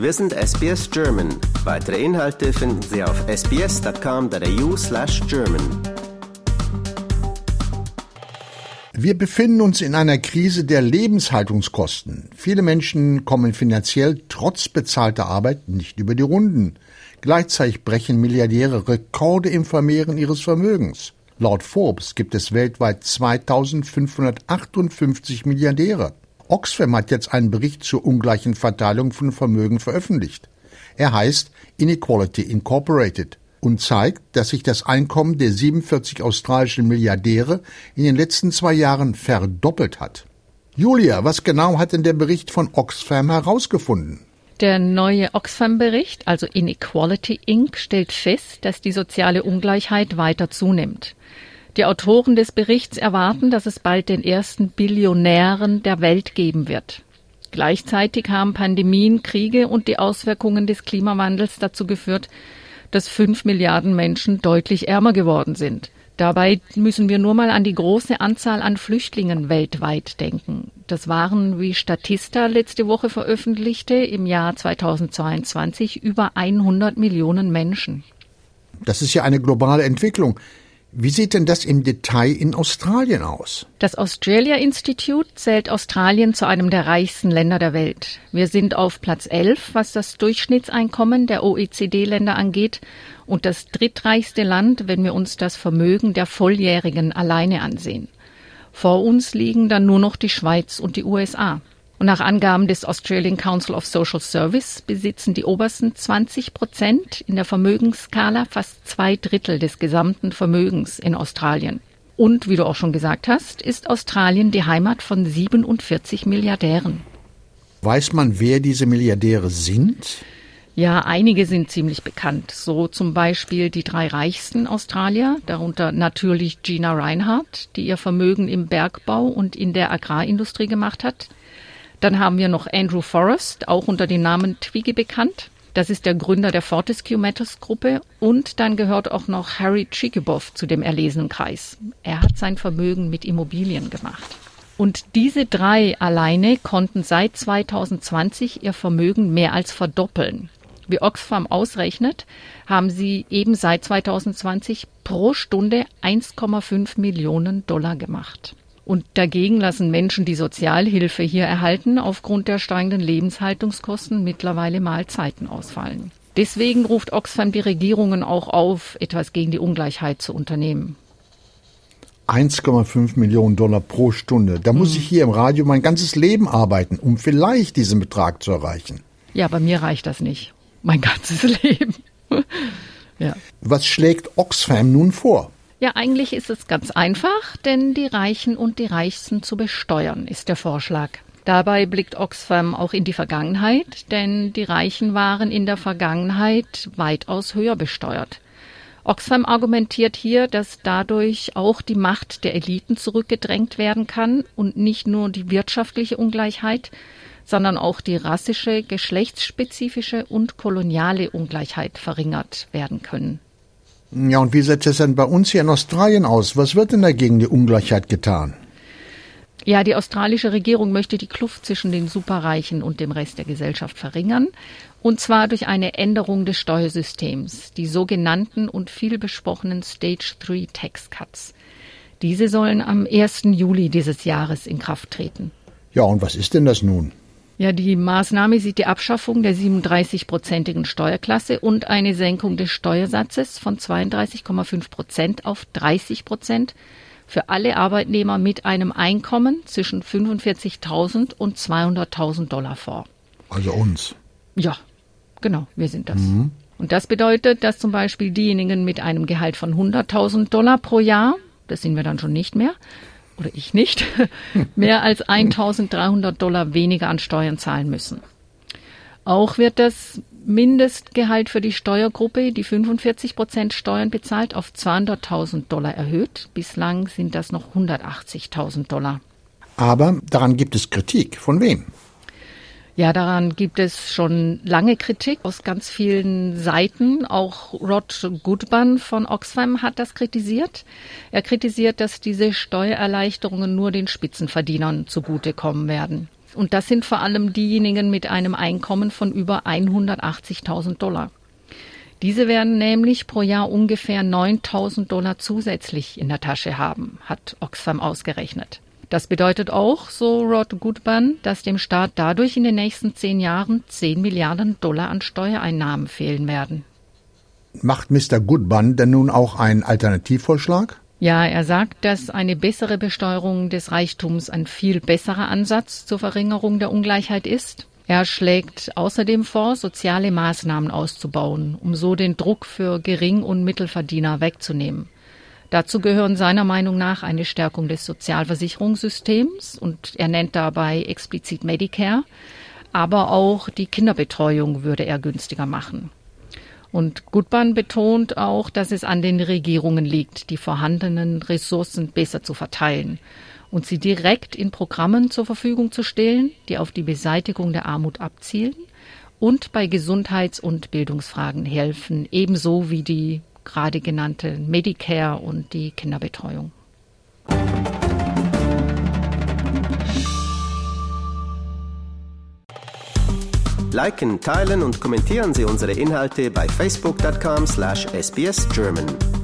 Wir sind SBS German. Weitere Inhalte finden Sie auf sbs.com.au slash German. Wir befinden uns in einer Krise der Lebenshaltungskosten. Viele Menschen kommen finanziell trotz bezahlter Arbeit nicht über die Runden. Gleichzeitig brechen Milliardäre Rekorde im Vermehren ihres Vermögens. Laut Forbes gibt es weltweit 2558 Milliardäre. Oxfam hat jetzt einen Bericht zur ungleichen Verteilung von Vermögen veröffentlicht. Er heißt Inequality Incorporated und zeigt, dass sich das Einkommen der 47 australischen Milliardäre in den letzten zwei Jahren verdoppelt hat. Julia, was genau hat denn der Bericht von Oxfam herausgefunden? Der neue Oxfam-Bericht, also Inequality Inc., stellt fest, dass die soziale Ungleichheit weiter zunimmt. Die Autoren des Berichts erwarten, dass es bald den ersten Billionären der Welt geben wird. Gleichzeitig haben Pandemien, Kriege und die Auswirkungen des Klimawandels dazu geführt, dass fünf Milliarden Menschen deutlich ärmer geworden sind. Dabei müssen wir nur mal an die große Anzahl an Flüchtlingen weltweit denken. Das waren, wie Statista letzte Woche veröffentlichte, im Jahr 2022 über 100 Millionen Menschen. Das ist ja eine globale Entwicklung. Wie sieht denn das im Detail in Australien aus? Das Australia Institute zählt Australien zu einem der reichsten Länder der Welt. Wir sind auf Platz 11, was das Durchschnittseinkommen der OECD-Länder angeht und das drittreichste Land, wenn wir uns das Vermögen der Volljährigen alleine ansehen. Vor uns liegen dann nur noch die Schweiz und die USA. Und nach Angaben des Australian Council of Social Service besitzen die obersten 20 Prozent in der Vermögensskala fast zwei Drittel des gesamten Vermögens in Australien. Und wie du auch schon gesagt hast, ist Australien die Heimat von 47 Milliardären. Weiß man, wer diese Milliardäre sind? Ja, einige sind ziemlich bekannt. So zum Beispiel die drei reichsten Australier, darunter natürlich Gina Reinhardt, die ihr Vermögen im Bergbau und in der Agrarindustrie gemacht hat. Dann haben wir noch Andrew Forrest, auch unter dem Namen Twiggy bekannt. Das ist der Gründer der Fortescue Matters Gruppe. Und dann gehört auch noch Harry Chikibov zu dem erlesenen Kreis. Er hat sein Vermögen mit Immobilien gemacht. Und diese drei alleine konnten seit 2020 ihr Vermögen mehr als verdoppeln. Wie Oxfam ausrechnet, haben sie eben seit 2020 pro Stunde 1,5 Millionen Dollar gemacht. Und dagegen lassen Menschen, die Sozialhilfe hier erhalten, aufgrund der steigenden Lebenshaltungskosten mittlerweile Mahlzeiten ausfallen. Deswegen ruft Oxfam die Regierungen auch auf, etwas gegen die Ungleichheit zu unternehmen. 1,5 Millionen Dollar pro Stunde. Da muss hm. ich hier im Radio mein ganzes Leben arbeiten, um vielleicht diesen Betrag zu erreichen. Ja, bei mir reicht das nicht. Mein ganzes Leben. ja. Was schlägt Oxfam nun vor? Ja, eigentlich ist es ganz einfach, denn die Reichen und die Reichsten zu besteuern, ist der Vorschlag. Dabei blickt Oxfam auch in die Vergangenheit, denn die Reichen waren in der Vergangenheit weitaus höher besteuert. Oxfam argumentiert hier, dass dadurch auch die Macht der Eliten zurückgedrängt werden kann und nicht nur die wirtschaftliche Ungleichheit, sondern auch die rassische, geschlechtsspezifische und koloniale Ungleichheit verringert werden können. Ja, und wie sieht es denn bei uns hier in Australien aus? Was wird denn dagegen die Ungleichheit getan? Ja, die australische Regierung möchte die Kluft zwischen den Superreichen und dem Rest der Gesellschaft verringern. Und zwar durch eine Änderung des Steuersystems, die sogenannten und viel besprochenen Stage 3 Tax Cuts. Diese sollen am 1. Juli dieses Jahres in Kraft treten. Ja, und was ist denn das nun? Ja, die Maßnahme sieht die Abschaffung der 37-prozentigen Steuerklasse und eine Senkung des Steuersatzes von 32,5 Prozent auf 30 Prozent für alle Arbeitnehmer mit einem Einkommen zwischen 45.000 und 200.000 Dollar vor. Also uns. Ja, genau, wir sind das. Mhm. Und das bedeutet, dass zum Beispiel diejenigen mit einem Gehalt von 100.000 Dollar pro Jahr, das sind wir dann schon nicht mehr, oder ich nicht, mehr als 1300 Dollar weniger an Steuern zahlen müssen. Auch wird das Mindestgehalt für die Steuergruppe, die 45 Prozent Steuern bezahlt, auf 200.000 Dollar erhöht. Bislang sind das noch 180.000 Dollar. Aber daran gibt es Kritik. Von wem? Ja, daran gibt es schon lange Kritik aus ganz vielen Seiten. Auch Rod Goodman von Oxfam hat das kritisiert. Er kritisiert, dass diese Steuererleichterungen nur den Spitzenverdienern zugutekommen werden. Und das sind vor allem diejenigen mit einem Einkommen von über 180.000 Dollar. Diese werden nämlich pro Jahr ungefähr 9.000 Dollar zusätzlich in der Tasche haben, hat Oxfam ausgerechnet. Das bedeutet auch, so Rod Goodman, dass dem Staat dadurch in den nächsten zehn Jahren 10 Milliarden Dollar an Steuereinnahmen fehlen werden. Macht Mr. Goodman denn nun auch einen Alternativvorschlag? Ja, er sagt, dass eine bessere Besteuerung des Reichtums ein viel besserer Ansatz zur Verringerung der Ungleichheit ist. Er schlägt außerdem vor, soziale Maßnahmen auszubauen, um so den Druck für Gering- und Mittelverdiener wegzunehmen. Dazu gehören seiner Meinung nach eine Stärkung des Sozialversicherungssystems und er nennt dabei explizit Medicare, aber auch die Kinderbetreuung würde er günstiger machen. Und Gutmann betont auch, dass es an den Regierungen liegt, die vorhandenen Ressourcen besser zu verteilen und sie direkt in Programmen zur Verfügung zu stellen, die auf die Beseitigung der Armut abzielen und bei Gesundheits- und Bildungsfragen helfen, ebenso wie die gerade genannte Medicare und die Kinderbetreuung. Liken, teilen und kommentieren Sie unsere Inhalte bei facebook.com/sbsgerman.